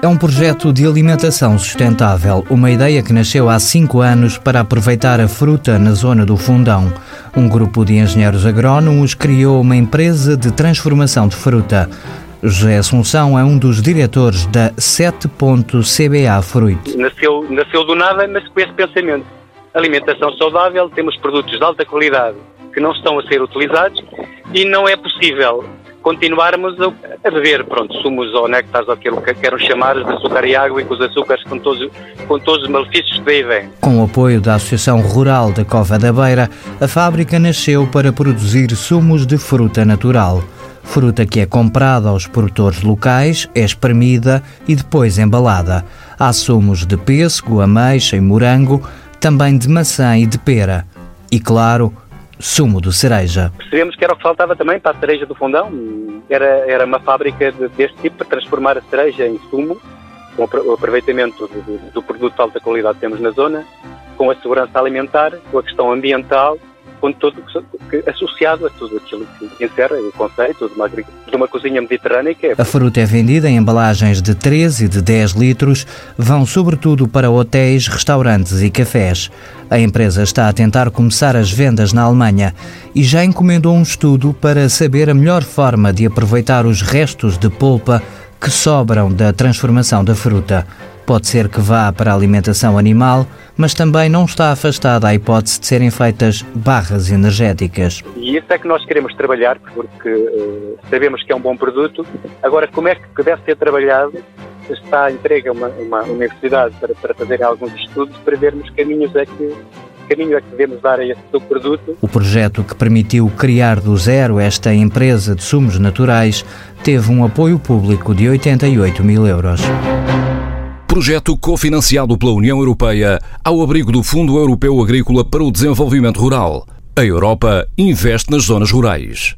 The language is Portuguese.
É um projeto de alimentação sustentável, uma ideia que nasceu há cinco anos para aproveitar a fruta na zona do Fundão. Um grupo de engenheiros agrónomos criou uma empresa de transformação de fruta. José Assunção é um dos diretores da 7.CBA Fruit. Nasceu, nasceu do nada, mas com esse pensamento. Alimentação saudável, temos produtos de alta qualidade que não estão a ser utilizados e não é possível continuarmos a, beber, pronto, sumos ou néctares, ou aquilo que queiram chamar de açúcar e água e com os açúcares com todos, com todos os malefícios que daí vêm. Com o apoio da Associação Rural da Cova da Beira, a fábrica nasceu para produzir sumos de fruta natural. Fruta que é comprada aos produtores locais, é espremida e depois embalada. Há sumos de pêssego, ameixa e morango, também de maçã e de pera. E claro, sumo de cereja. Percebemos que era o que faltava também para a cereja do fundão. Era, era uma fábrica de, deste tipo para transformar a cereja em sumo, com o aproveitamento do, do produto de alta qualidade que temos na zona, com a segurança alimentar, com a questão ambiental com todo, associado a tudo aquilo que encerra o conceito de uma, de uma cozinha mediterrânea. É... A fruta é vendida em embalagens de 13 e de 10 litros, vão sobretudo para hotéis, restaurantes e cafés. A empresa está a tentar começar as vendas na Alemanha e já encomendou um estudo para saber a melhor forma de aproveitar os restos de polpa que sobram da transformação da fruta. Pode ser que vá para a alimentação animal, mas também não está afastada a hipótese de serem feitas barras energéticas. E isso é que nós queremos trabalhar, porque uh, sabemos que é um bom produto. Agora, como é que deve ser trabalhado? Está entregue a uma, uma universidade para, para fazer alguns estudos para vermos caminhos é que caminho é que devemos dar a esse produto. O projeto que permitiu criar do zero esta empresa de sumos naturais teve um apoio público de 88 mil euros. Projeto cofinanciado pela União Europeia ao abrigo do Fundo Europeu Agrícola para o Desenvolvimento Rural. A Europa investe nas zonas rurais.